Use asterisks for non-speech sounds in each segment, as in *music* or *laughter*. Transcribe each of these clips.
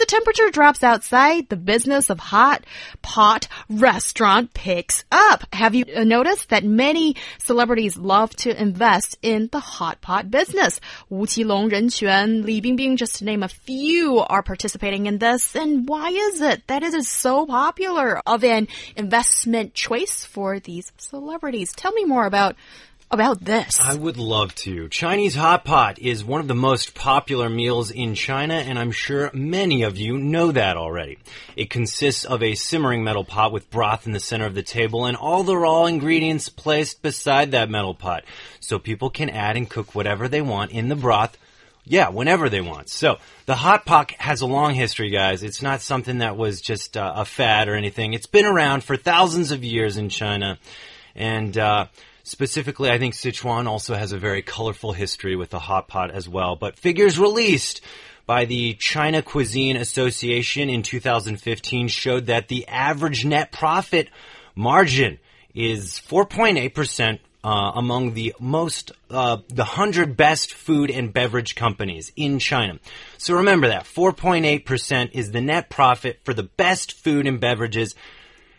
The temperature drops outside, the business of hot pot restaurant picks up. Have you noticed that many celebrities love to invest in the hot pot business? Wu Qilong, Ren Quan, Li Bingbing, just to name a few, are participating in this. And why is it that it is so popular of an investment choice for these celebrities? Tell me more about about this. I would love to. Chinese hot pot is one of the most popular meals in China, and I'm sure many of you know that already. It consists of a simmering metal pot with broth in the center of the table and all the raw ingredients placed beside that metal pot. So people can add and cook whatever they want in the broth yeah, whenever they want. So the hot pot has a long history, guys. It's not something that was just uh, a fad or anything. It's been around for thousands of years in China, and uh, Specifically, I think Sichuan also has a very colorful history with the hot pot as well. But figures released by the China Cuisine Association in 2015 showed that the average net profit margin is 4.8% uh, among the most, uh, the 100 best food and beverage companies in China. So remember that 4.8% is the net profit for the best food and beverages.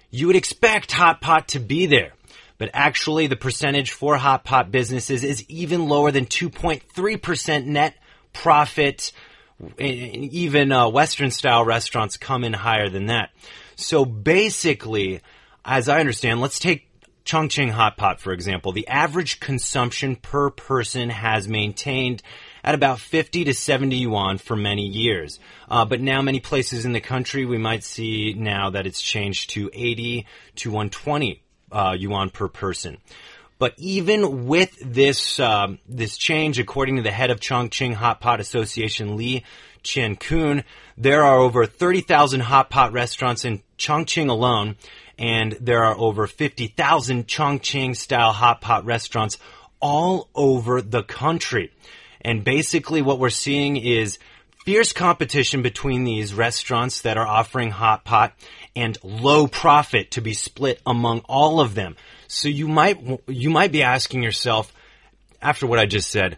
You would expect Hot Pot to be there but actually the percentage for hot pot businesses is even lower than 2.3% net profit. Even uh, Western style restaurants come in higher than that. So basically, as I understand, let's take Chongqing Hot Pot, for example. The average consumption per person has maintained at about 50 to 70 yuan for many years. Uh, but now many places in the country, we might see now that it's changed to 80 to 120 uh, yuan per person. But even with this um, this change, according to the head of Chongqing Hot Pot Association, Li Qiankun, there are over 30,000 hot pot restaurants in Chongqing alone, and there are over 50,000 Chongqing style hot pot restaurants all over the country. And basically, what we're seeing is fierce competition between these restaurants that are offering hot pot and low profit to be split among all of them. So you might you might be asking yourself after what I just said,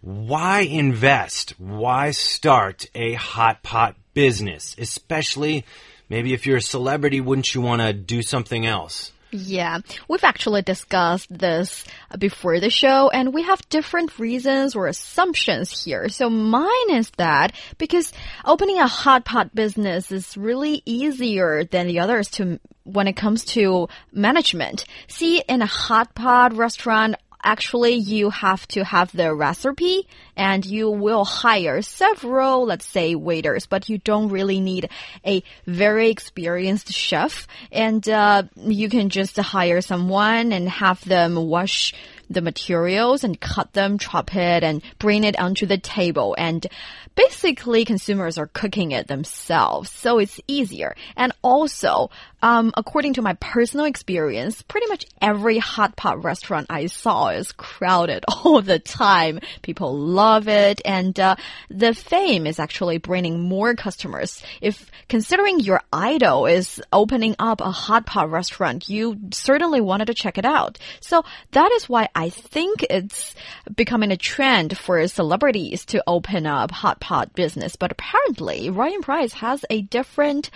why invest? Why start a hot pot business? Especially maybe if you're a celebrity, wouldn't you want to do something else? Yeah, we've actually discussed this before the show, and we have different reasons or assumptions here. So mine is that because opening a hot pot business is really easier than the others to when it comes to management. See, in a hot pot restaurant, actually you have to have the recipe and you will hire several, let's say, waiters, but you don't really need a very experienced chef. And uh, you can just hire someone and have them wash the materials and cut them, chop it, and bring it onto the table. And basically, consumers are cooking it themselves, so it's easier. And also, um, according to my personal experience, pretty much every hot pot restaurant I saw is crowded *laughs* all the time. People love it, and uh, the fame is actually bringing more customers. If considering your idol is opening up a hot pot restaurant, you certainly wanted to check it out. So that is why I think it's becoming a trend for celebrities to open up hot pot business. But apparently, Ryan Price has a different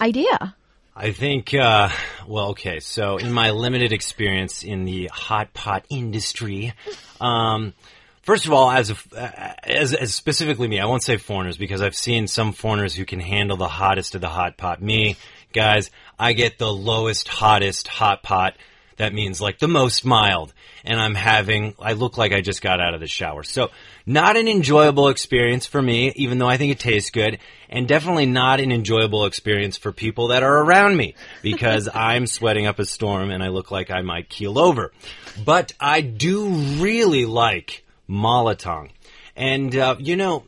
idea. I think, uh, well, okay. So, in my limited experience in the hot pot industry, um, first of all, as, a, as, as specifically me, I won't say foreigners because I've seen some foreigners who can handle the hottest of the hot pot. Me, guys, I get the lowest, hottest hot pot that means like the most mild. And I'm having, I look like I just got out of the shower. So not an enjoyable experience for me, even though I think it tastes good. And definitely not an enjoyable experience for people that are around me because *laughs* I'm sweating up a storm and I look like I might keel over. But I do really like malatang. And, uh, you know,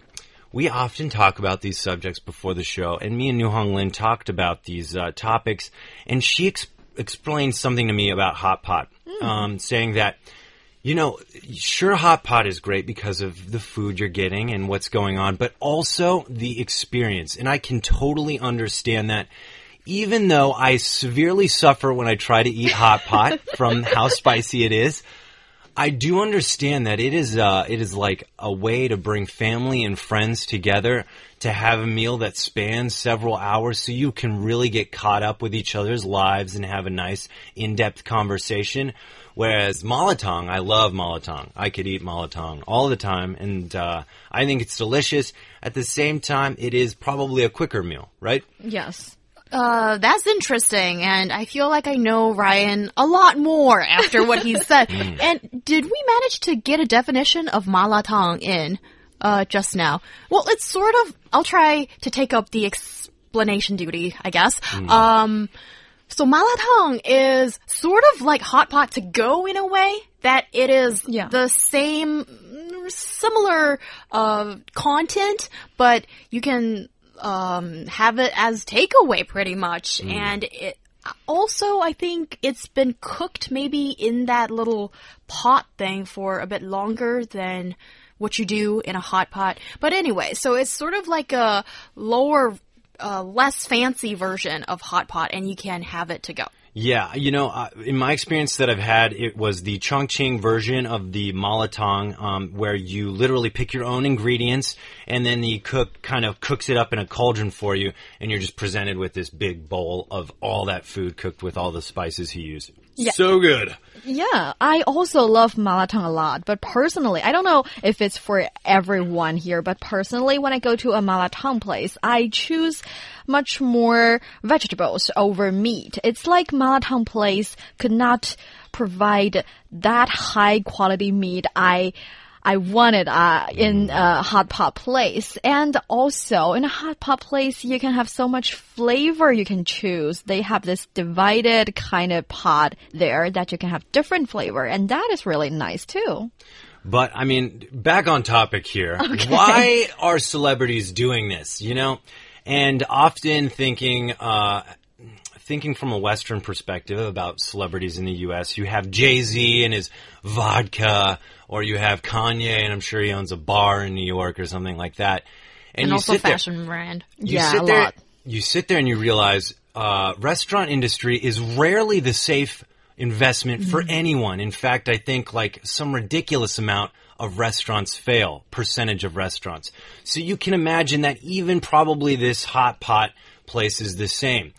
we often talk about these subjects before the show, and me and Niu Honglin talked about these uh, topics, and she explained something to me about hot pot, um, saying that you know, sure, hot pot is great because of the food you're getting and what's going on, but also the experience. And I can totally understand that. Even though I severely suffer when I try to eat hot pot *laughs* from how spicy it is, I do understand that it is uh, it is like a way to bring family and friends together to have a meal that spans several hours, so you can really get caught up with each other's lives and have a nice in-depth conversation. Whereas malatang, I love malatang. I could eat malatang all the time, and uh, I think it's delicious. At the same time, it is probably a quicker meal, right? Yes. Uh, that's interesting, and I feel like I know Ryan a lot more after what he said. *laughs* And did we manage to get a definition of malatang in uh, just now? Well, it's sort of. I'll try to take up the explanation duty, I guess. Um, so malatang is sort of like hot pot to go in a way that it is Yeah. the same, mm, similar uh, content, but you can um, have it as takeaway pretty much, and it. Also, I think it's been cooked maybe in that little pot thing for a bit longer than what you do in a hot pot. But anyway, so it's sort of like a lower, uh, less fancy version of hot pot, and you can have it to go. Yeah, you know, uh, in my experience that I've had, it was the Chongqing version of the malatang, um, where you literally pick your own ingredients and then the cook kind of cooks it up in a cauldron for you, and you're just presented with this big bowl of all that food cooked with all the spices he used. So good. Yeah, I also love malatang a lot, but personally, I don't know if it's for everyone here, but personally, when I go to a malatang place, I choose much more vegetables over meat. It's like malatang place could not provide that high quality meat I I wanted uh, in a hot pot place. And also in a hot pot place, you can have so much flavor you can choose. They have this divided kind of pot there that you can have different flavor. And that is really nice too. But I mean, back on topic here. Why are celebrities doing this? You know, and often thinking, uh, thinking from a Western perspective about celebrities in the U.S., you have Jay Z and his vodka, or you have Kanye, and I'm sure he owns a bar in New York or something like that. And, you also sit there- fashion brand. you Yeah, sit a there, lot. You sit there and you realize uh, restaurant industry is rarely the safe investment for Mm-hmm. anyone. In fact, I think like some ridiculous amount of restaurants fail, percentage of restaurants. So you can imagine that even probably this hot pot place is the same.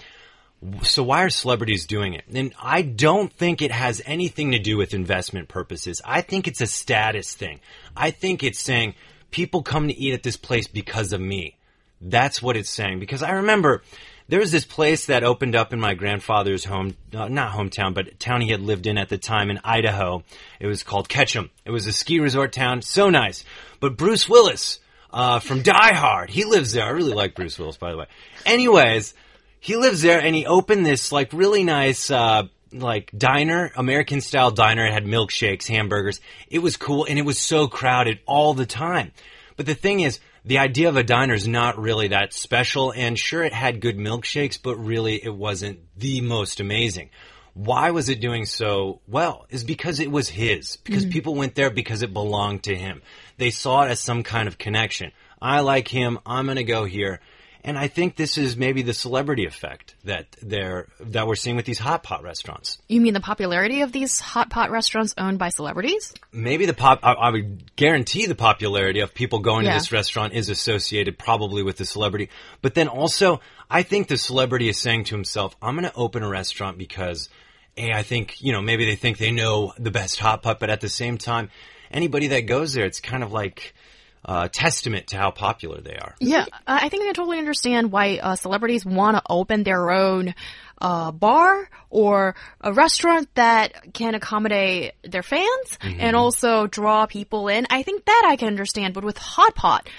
So why are celebrities doing it? And I don't think it has anything to do with investment purposes. I think it's a status thing. I think it's saying people come to eat at this place because of me. That's what it's saying. Because I remember there was this place that opened up in my grandfather's home, uh, not hometown, but town he had lived in at the time in Idaho. It was called Ketchum. It was a ski resort town. So nice. But Bruce Willis, uh, from Die Hard, he lives there. I really like Bruce Willis, by the way. Anyways, he lives there and he opened this like really nice uh like diner, American style diner. It had milkshakes, hamburgers. It was cool and it was so crowded all the time. But the thing is, the idea of a diner is not really that special and sure it had good milkshakes, but really it wasn't the most amazing. Why was it doing so well? Is because it was his. Because people went there because it belonged to him. They saw it as some kind of connection. I like him. I'm going to go here. And I think this is maybe the celebrity effect that they're that we're seeing with these hot pot restaurants. You mean the popularity of these hot pot restaurants owned by celebrities? Maybe the pop. I, I would guarantee the popularity of people going Yeah. to this restaurant is associated probably with the celebrity. But then also, I think the celebrity is saying to himself, "I'm going to open a restaurant because, a, I think you know maybe they think they know the best hot pot, but at the same time, anybody that goes there, it's kind of like." Uh, testament to how popular they are. Yeah, I I think I can totally understand why uh, celebrities want to open their own uh, bar or a restaurant that can accommodate their fans and also draw people in. I think that I can understand, but with hot pot,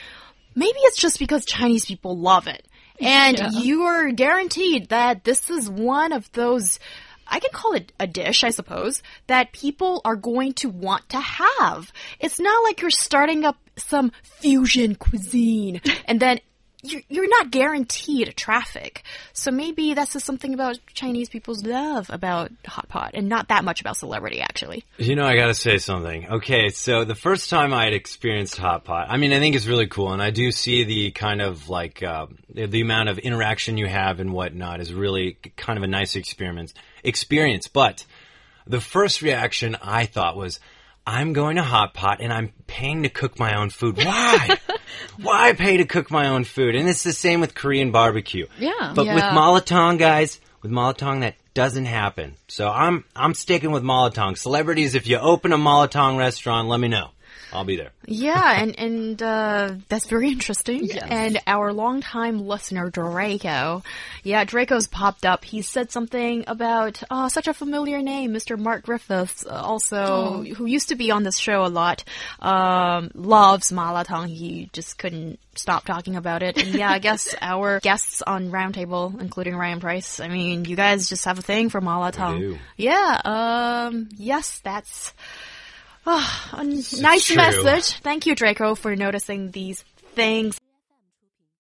maybe it's just because Chinese people love it, and you are guaranteed that this is one of those. I can call it a dish, I suppose, that people are going to want to have. It's not like you're starting up some fusion cuisine and then you're, you're not guaranteed traffic. So maybe that's just something about Chinese people's love about hot pot and not that much about celebrity, actually. You know, I gotta say something. Okay, so the first time I had experienced hot pot, I mean, I think it's really cool, and I do see the kind of like uh, the, amount of interaction you have and whatnot is really kind of a nice experience. Experience, but the first reaction I thought was, I'm going to hot pot and I'm paying to cook my own food. Why? *laughs* Why pay to cook my own food? And it's the same with Korean barbecue. Yeah. But with Yeah. Malatong, guys, with Malatong, that doesn't happen. So I'm I'm sticking with Malatong. Celebrities, if you open a Malatong restaurant, let me know. I'll be there. Yeah, and and uh, that's very interesting. And our longtime listener Draco, yeah, Draco's popped up. He said something about oh, such a familiar name, Mr. Mark Griffiths, uh, also who used to be on this show a lot. Um, loves Malatong. He just couldn't stop talking about it. And yeah, I *laughs* guess our guests on Roundtable, including Ryan Price, I mean, you guys just have a thing for Malatong. do. Yeah. Um. Yes, that's. Oh, a nice true. message. Thank you, Draco, for noticing these things.